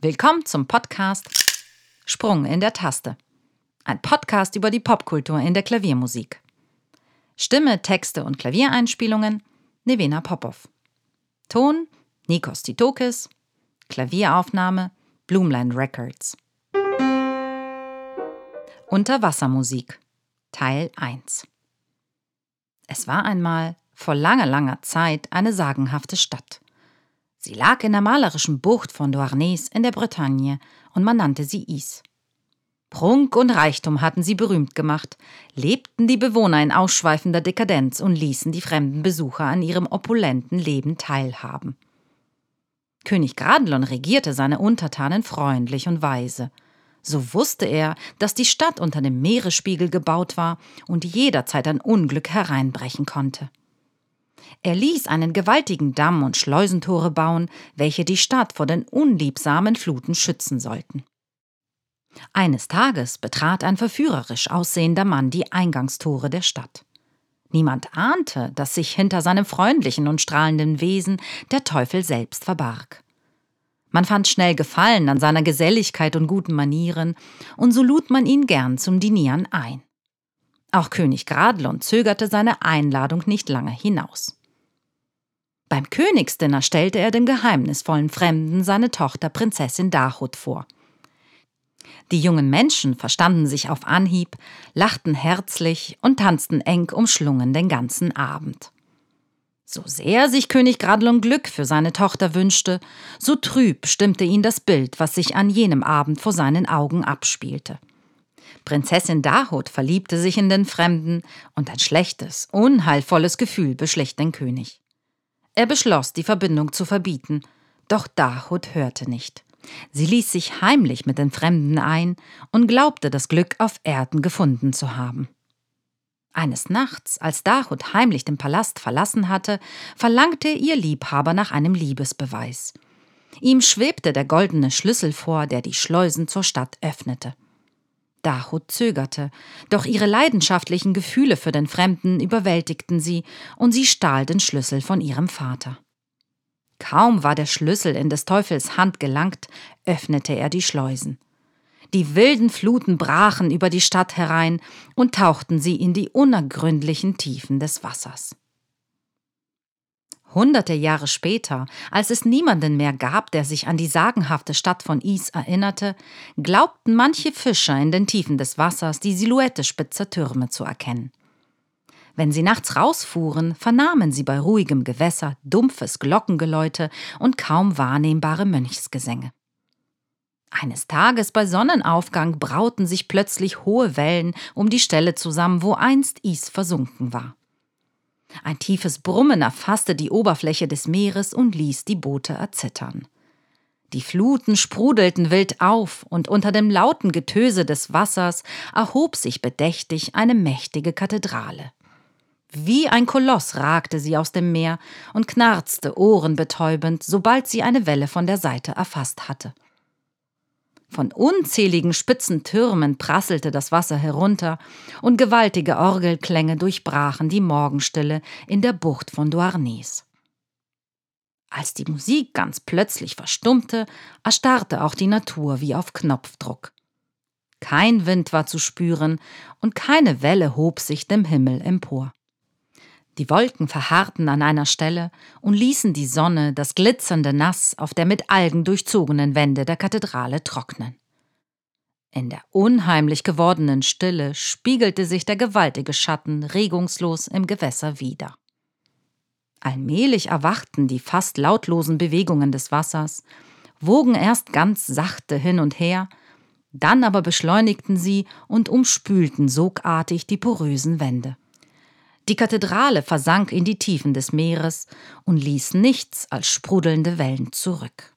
Willkommen zum Podcast Sprung in der Taste. Ein Podcast über die Popkultur in der Klaviermusik. Stimme, Texte und Klaviereinspielungen Nevena Popov. Ton Nikos Titokis. Klavieraufnahme Bloomland Records. Unterwassermusik Teil 1 Es war einmal vor langer, langer Zeit eine sagenhafte Stadt. Sie lag in der malerischen Bucht von Douarnenez in der Bretagne und man nannte sie Is. Prunk und Reichtum hatten sie berühmt gemacht, lebten die Bewohner in ausschweifender Dekadenz und ließen die fremden Besucher an ihrem opulenten Leben teilhaben. König Gradlon regierte seine Untertanen freundlich und weise. So wusste er, dass die Stadt unter dem Meeresspiegel gebaut war und jederzeit ein Unglück hereinbrechen konnte. Er ließ einen gewaltigen Damm und Schleusentore bauen, welche die Stadt vor den unliebsamen Fluten schützen sollten. Eines Tages betrat ein verführerisch aussehender Mann die Eingangstore der Stadt. Niemand ahnte, dass sich hinter seinem freundlichen und strahlenden Wesen der Teufel selbst verbarg. Man fand schnell Gefallen an seiner Geselligkeit und guten Manieren, und so lud man ihn gern zum Dinieren ein. Auch König Gradlon zögerte seine Einladung nicht lange hinaus. Beim Königsdinner stellte er dem geheimnisvollen Fremden seine Tochter Prinzessin Dahut vor – die jungen Menschen verstanden sich auf Anhieb, lachten herzlich und tanzten eng umschlungen den ganzen Abend. So sehr sich König Gradlon Glück für seine Tochter wünschte, so trüb stimmte ihn das Bild, was sich an jenem Abend vor seinen Augen abspielte. Prinzessin Dahut verliebte sich in den Fremden, und ein schlechtes, unheilvolles Gefühl beschlich den König. Er beschloss, die Verbindung zu verbieten, doch Dahut hörte nicht. Sie ließ sich heimlich mit den Fremden ein und glaubte das Glück auf Erden gefunden zu haben. Eines Nachts, als Dahut heimlich den Palast verlassen hatte, verlangte ihr Liebhaber nach einem Liebesbeweis. Ihm schwebte der goldene Schlüssel vor, der die Schleusen zur Stadt öffnete. Dahut zögerte, doch ihre leidenschaftlichen Gefühle für den Fremden überwältigten sie, und sie stahl den Schlüssel von ihrem Vater. Kaum war der Schlüssel in des Teufels Hand gelangt, öffnete er die Schleusen. Die wilden Fluten brachen über die Stadt herein und tauchten sie in die unergründlichen Tiefen des Wassers. Hunderte Jahre später, als es niemanden mehr gab, der sich an die sagenhafte Stadt von Is erinnerte, glaubten manche Fischer in den Tiefen des Wassers die Silhouette spitzer Türme zu erkennen. Wenn sie nachts rausfuhren, vernahmen sie bei ruhigem Gewässer dumpfes Glockengeläute und kaum wahrnehmbare Mönchsgesänge. Eines Tages bei Sonnenaufgang brauten sich plötzlich hohe Wellen um die Stelle zusammen, wo einst Is versunken war. Ein tiefes Brummen erfasste die Oberfläche des Meeres und ließ die Boote erzittern. Die Fluten sprudelten wild auf, und unter dem lauten Getöse des Wassers erhob sich bedächtig eine mächtige Kathedrale. Wie ein Koloss ragte sie aus dem Meer und knarzte ohrenbetäubend, sobald sie eine Welle von der Seite erfasst hatte. Von unzähligen spitzen Türmen prasselte das Wasser herunter, und gewaltige Orgelklänge durchbrachen die Morgenstille in der Bucht von Douarnenez. Als die Musik ganz plötzlich verstummte, erstarrte auch die Natur wie auf Knopfdruck. Kein Wind war zu spüren, und keine Welle hob sich dem Himmel empor. Die Wolken verharrten an einer Stelle und ließen die Sonne das glitzernde Nass auf der mit Algen durchzogenen Wände der Kathedrale trocknen. In der unheimlich gewordenen Stille spiegelte sich der gewaltige Schatten regungslos im Gewässer wieder. Allmählich erwachten die fast lautlosen Bewegungen des Wassers, wogen erst ganz sachte hin und her, dann aber beschleunigten sie und umspülten sogartig die porösen Wände. Die Kathedrale versank in die Tiefen des Meeres und ließ nichts als sprudelnde Wellen zurück.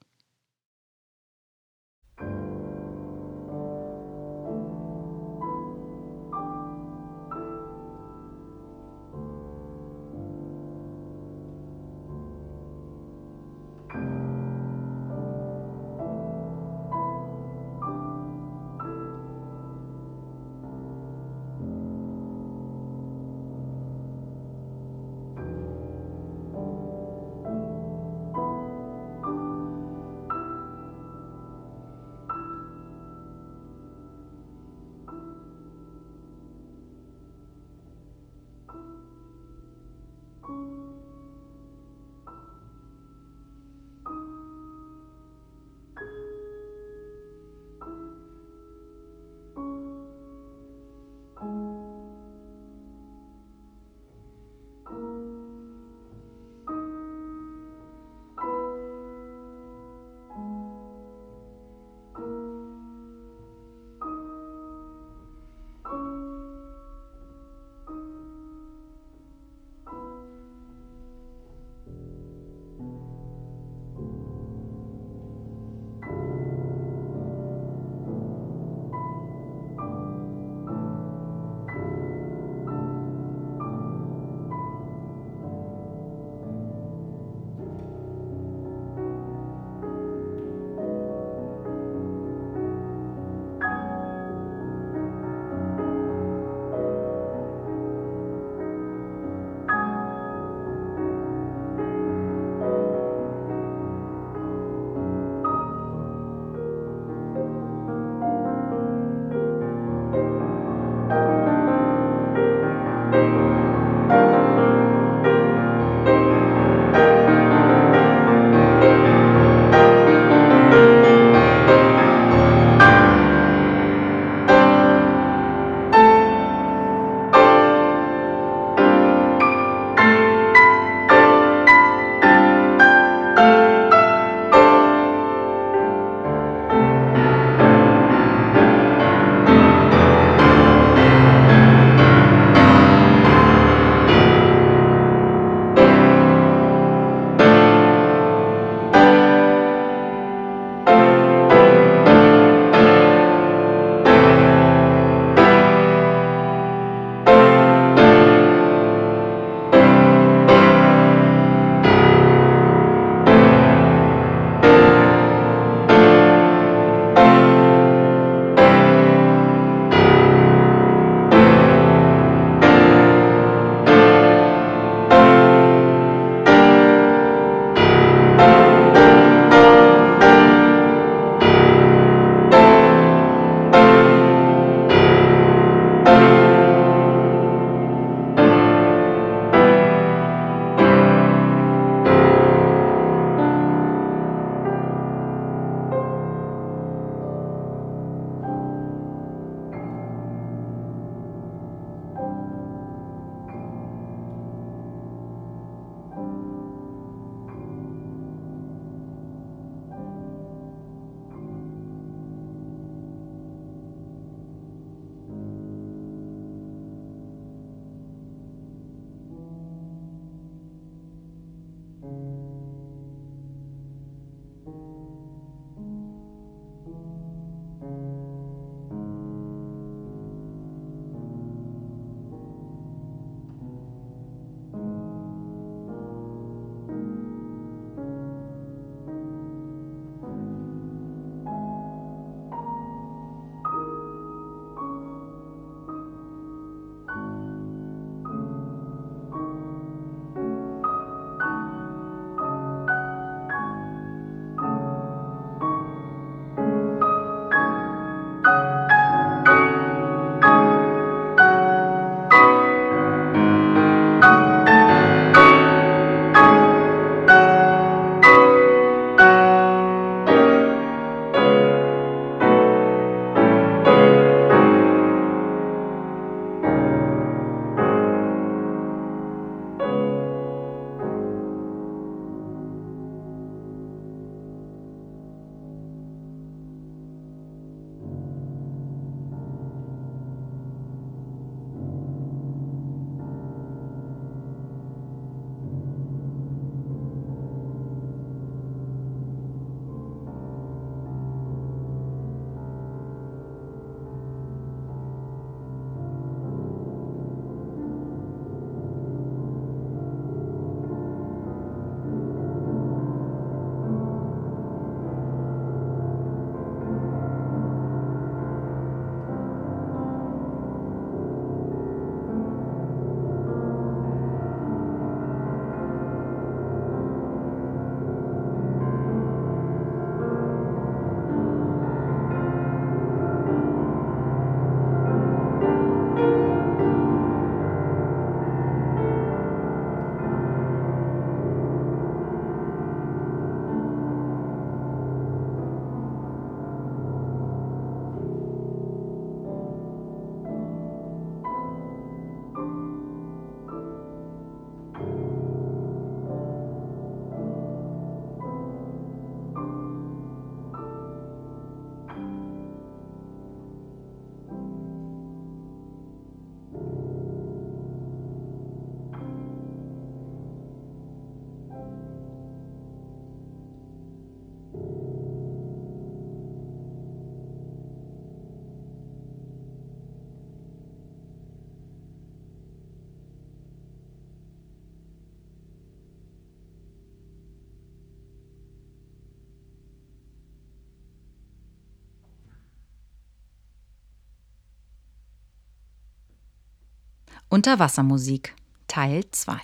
Unterwassermusik Teil 2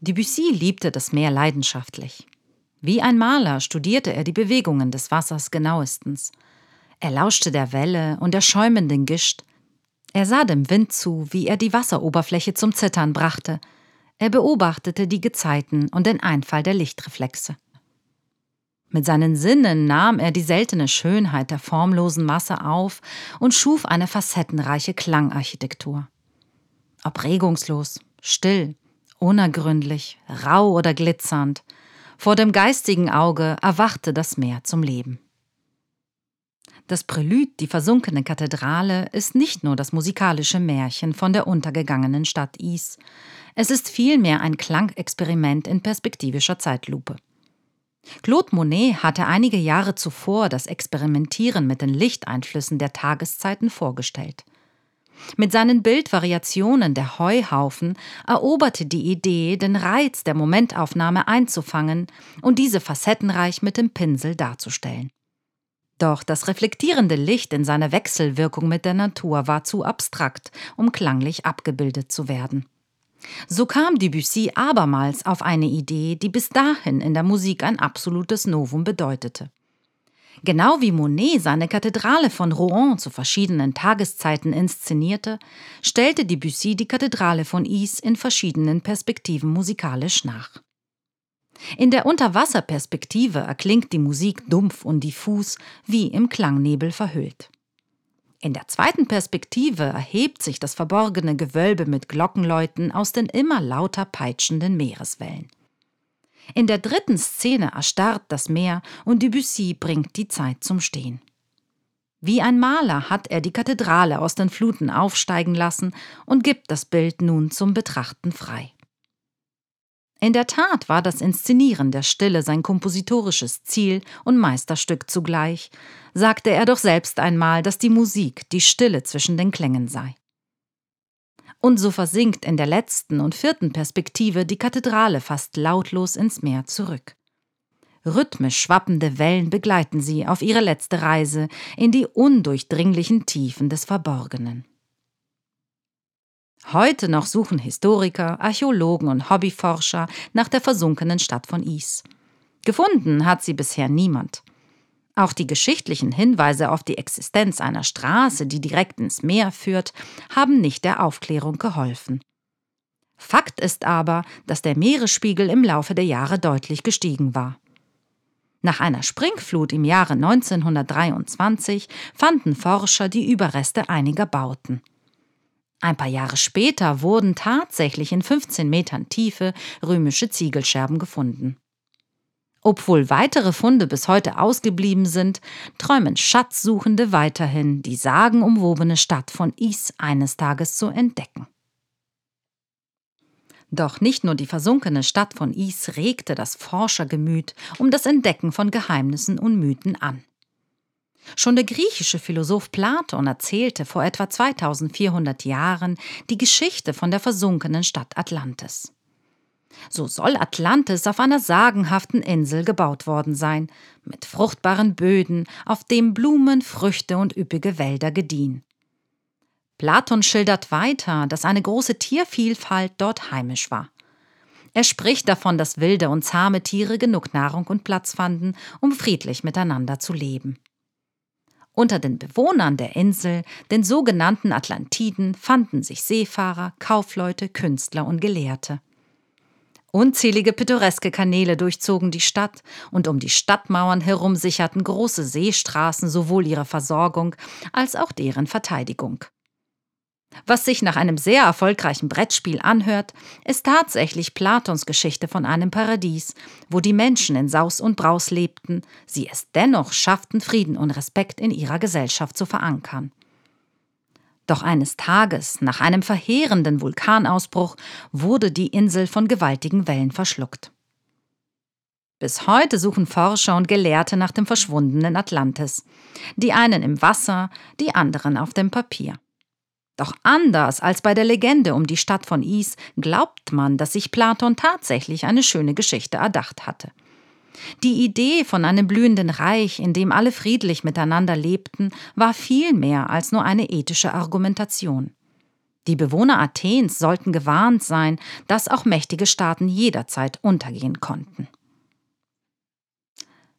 Debussy liebte das Meer leidenschaftlich. Wie ein Maler studierte er die Bewegungen des Wassers genauestens. Er lauschte der Welle und der schäumenden Gischt. Er sah dem Wind zu, wie er die Wasseroberfläche zum Zittern brachte. Er beobachtete die Gezeiten und den Einfall der Lichtreflexe. Mit seinen Sinnen nahm er die seltene Schönheit der formlosen Masse auf und schuf eine facettenreiche Klangarchitektur. Ob regungslos, still, unergründlich, rau oder glitzernd, vor dem geistigen Auge erwachte das Meer zum Leben. Das Prälude, die versunkene Kathedrale, ist nicht nur das musikalische Märchen von der untergegangenen Stadt Is, es ist vielmehr ein Klangexperiment in perspektivischer Zeitlupe. Claude Monet hatte einige Jahre zuvor das Experimentieren mit den Lichteinflüssen der Tageszeiten vorgestellt. Mit seinen Bildvariationen der Heuhaufen eroberte die Idee, den Reiz der Momentaufnahme einzufangen und diese facettenreich mit dem Pinsel darzustellen. Doch das reflektierende Licht in seiner Wechselwirkung mit der Natur war zu abstrakt, um klanglich abgebildet zu werden. So kam Debussy abermals auf eine Idee, die bis dahin in der Musik ein absolutes Novum bedeutete. Genau wie Monet seine Kathedrale von Rouen zu verschiedenen Tageszeiten inszenierte, stellte Debussy die Kathedrale von Is in verschiedenen Perspektiven musikalisch nach. In der Unterwasserperspektive erklingt die Musik dumpf und diffus, wie im Klangnebel verhüllt. In der zweiten Perspektive erhebt sich das verborgene Gewölbe mit Glockenläuten aus den immer lauter peitschenden Meereswellen. In der dritten Szene erstarrt das Meer und Debussy bringt die Zeit zum Stehen. Wie ein Maler hat er die Kathedrale aus den Fluten aufsteigen lassen und gibt das Bild nun zum Betrachten frei. In der Tat war das Inszenieren der Stille sein kompositorisches Ziel und Meisterstück zugleich, sagte er doch selbst einmal, dass die Musik die Stille zwischen den Klängen sei. Und so versinkt in der letzten und vierten Perspektive die Kathedrale fast lautlos ins Meer zurück. Rhythmisch schwappende Wellen begleiten sie auf ihre letzte Reise in die undurchdringlichen Tiefen des Verborgenen. Heute noch suchen Historiker, Archäologen und Hobbyforscher nach der versunkenen Stadt von Is. Gefunden hat sie bisher niemand. Auch die geschichtlichen Hinweise auf die Existenz einer Straße, die direkt ins Meer führt, haben nicht der Aufklärung geholfen. Fakt ist aber, dass der Meeresspiegel im Laufe der Jahre deutlich gestiegen war. Nach einer Springflut im Jahre 1923 fanden Forscher die Überreste einiger Bauten. Ein paar Jahre später wurden tatsächlich in 15 Metern Tiefe römische Ziegelscherben gefunden. Obwohl weitere Funde bis heute ausgeblieben sind, träumen Schatzsuchende weiterhin, die sagenumwobene Stadt von Is eines Tages zu entdecken. Doch nicht nur die versunkene Stadt von Is regte das Forschergemüt um das Entdecken von Geheimnissen und Mythen an. Schon der griechische Philosoph Platon erzählte vor etwa 2400 Jahren die Geschichte von der versunkenen Stadt Atlantis. So soll Atlantis auf einer sagenhaften Insel gebaut worden sein, mit fruchtbaren Böden, auf dem Blumen, Früchte und üppige Wälder gediehen. Platon schildert weiter, dass eine große Tiervielfalt dort heimisch war. Er spricht davon, dass wilde und zahme Tiere genug Nahrung und Platz fanden, um friedlich miteinander zu leben. Unter den Bewohnern der Insel, den sogenannten Atlantiden, fanden sich Seefahrer, Kaufleute, Künstler und Gelehrte. Unzählige pittoreske Kanäle durchzogen die Stadt und um die Stadtmauern herum sicherten große Seestraßen sowohl ihre Versorgung als auch deren Verteidigung. Was sich nach einem sehr erfolgreichen Brettspiel anhört, ist tatsächlich Platons Geschichte von einem Paradies, wo die Menschen in Saus und Braus lebten, sie es dennoch schafften, Frieden und Respekt in ihrer Gesellschaft zu verankern. Doch eines Tages, nach einem verheerenden Vulkanausbruch, wurde die Insel von gewaltigen Wellen verschluckt. Bis heute suchen Forscher und Gelehrte nach dem verschwundenen Atlantis, die einen im Wasser, die anderen auf dem Papier. Doch anders als bei der Legende um die Stadt von Is glaubt man, dass sich Platon tatsächlich eine schöne Geschichte erdacht hatte. Die Idee von einem blühenden Reich, in dem alle friedlich miteinander lebten, war viel mehr als nur eine ethische Argumentation. Die Bewohner Athens sollten gewarnt sein, dass auch mächtige Staaten jederzeit untergehen konnten.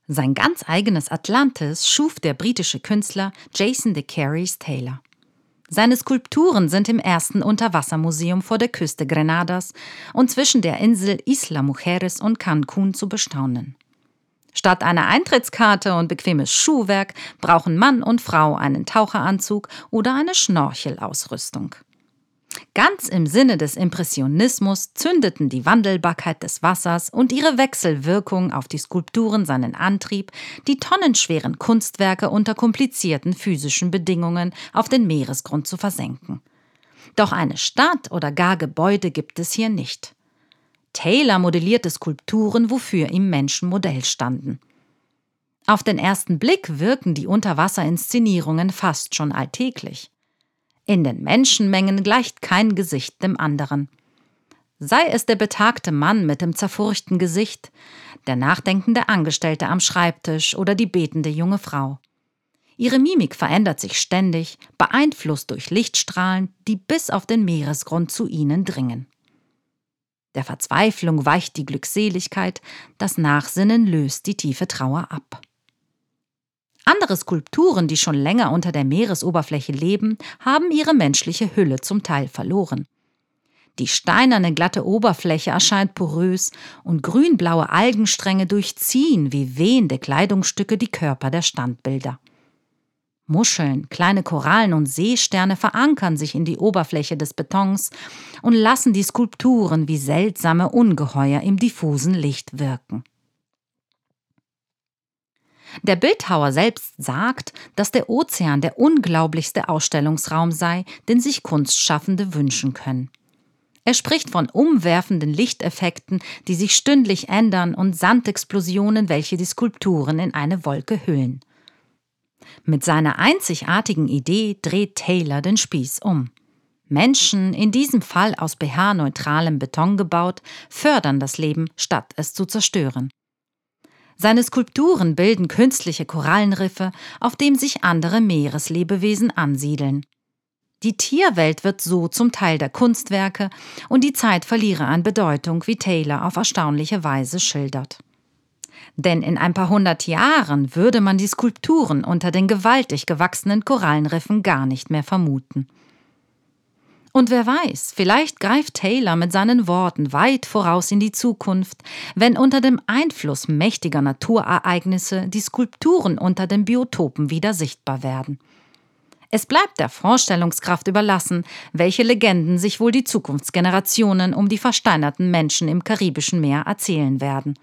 Sein ganz eigenes Atlantis schuf der britische Künstler Jason de Carys Taylor. Seine Skulpturen sind im ersten Unterwassermuseum vor der Küste Grenadas und zwischen der Insel Isla Mujeres und Cancun zu bestaunen. Statt einer Eintrittskarte und bequemes Schuhwerk brauchen Mann und Frau einen Taucheranzug oder eine Schnorchelausrüstung. Ganz im Sinne des Impressionismus zündeten die Wandelbarkeit des Wassers und ihre Wechselwirkung auf die Skulpturen seinen Antrieb, die tonnenschweren Kunstwerke unter komplizierten physischen Bedingungen auf den Meeresgrund zu versenken. Doch eine Stadt oder gar Gebäude gibt es hier nicht. Taylor modellierte Skulpturen, wofür ihm Menschen Modell standen. Auf den ersten Blick wirken die Unterwasserinszenierungen fast schon alltäglich. In den Menschenmengen gleicht kein Gesicht dem anderen. Sei es der betagte Mann mit dem zerfurchten Gesicht, der nachdenkende Angestellte am Schreibtisch oder die betende junge Frau. Ihre Mimik verändert sich ständig, beeinflusst durch Lichtstrahlen, die bis auf den Meeresgrund zu ihnen dringen. Der Verzweiflung weicht die Glückseligkeit, das Nachsinnen löst die tiefe Trauer ab. Andere Skulpturen, die schon länger unter der Meeresoberfläche leben, haben ihre menschliche Hülle zum Teil verloren. Die steinerne glatte Oberfläche erscheint porös und grünblaue Algenstränge durchziehen wie wehende Kleidungsstücke die Körper der Standbilder. Muscheln, kleine Korallen und Seesterne verankern sich in die Oberfläche des Betons und lassen die Skulpturen wie seltsame Ungeheuer im diffusen Licht wirken. Der Bildhauer selbst sagt, dass der Ozean der unglaublichste Ausstellungsraum sei, den sich Kunstschaffende wünschen können. Er spricht von umwerfenden Lichteffekten, die sich stündlich ändern, und Sandexplosionen, welche die Skulpturen in eine Wolke hüllen. Mit seiner einzigartigen Idee dreht Taylor den Spieß um. Menschen, in diesem Fall aus pH-neutralem Beton gebaut, fördern das Leben, statt es zu zerstören. Seine Skulpturen bilden künstliche Korallenriffe, auf dem sich andere Meereslebewesen ansiedeln. Die Tierwelt wird so zum Teil der Kunstwerke und die Zeit verliere an Bedeutung, wie Taylor auf erstaunliche Weise schildert. Denn in ein paar hundert Jahren würde man die Skulpturen unter den gewaltig gewachsenen Korallenriffen gar nicht mehr vermuten. Und wer weiß, vielleicht greift Taylor mit seinen Worten weit voraus in die Zukunft, wenn unter dem Einfluss mächtiger Naturereignisse die Skulpturen unter den Biotopen wieder sichtbar werden. Es bleibt der Vorstellungskraft überlassen, welche Legenden sich wohl die Zukunftsgenerationen um die versteinerten Menschen im Karibischen Meer erzählen werden.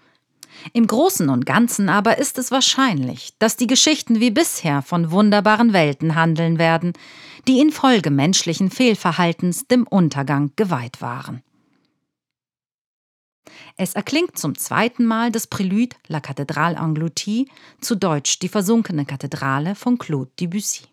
Im Großen und Ganzen aber ist es wahrscheinlich, dass die Geschichten wie bisher von wunderbaren Welten handeln werden, die infolge menschlichen Fehlverhaltens dem Untergang geweiht waren. Es erklingt zum zweiten Mal das Prélude La Cathédrale Engloutie, zu Deutsch die versunkene Kathedrale von Claude Debussy.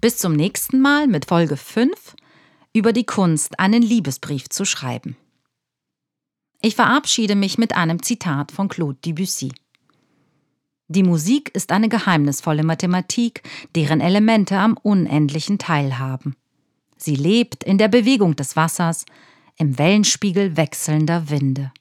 Bis zum nächsten Mal mit Folge 5 über die Kunst, einen Liebesbrief zu schreiben. Ich verabschiede mich mit einem Zitat von Claude Debussy. Die Musik ist eine geheimnisvolle Mathematik, deren Elemente am Unendlichen teilhaben. Sie lebt in der Bewegung des Wassers, im Wellenspiegel wechselnder Winde.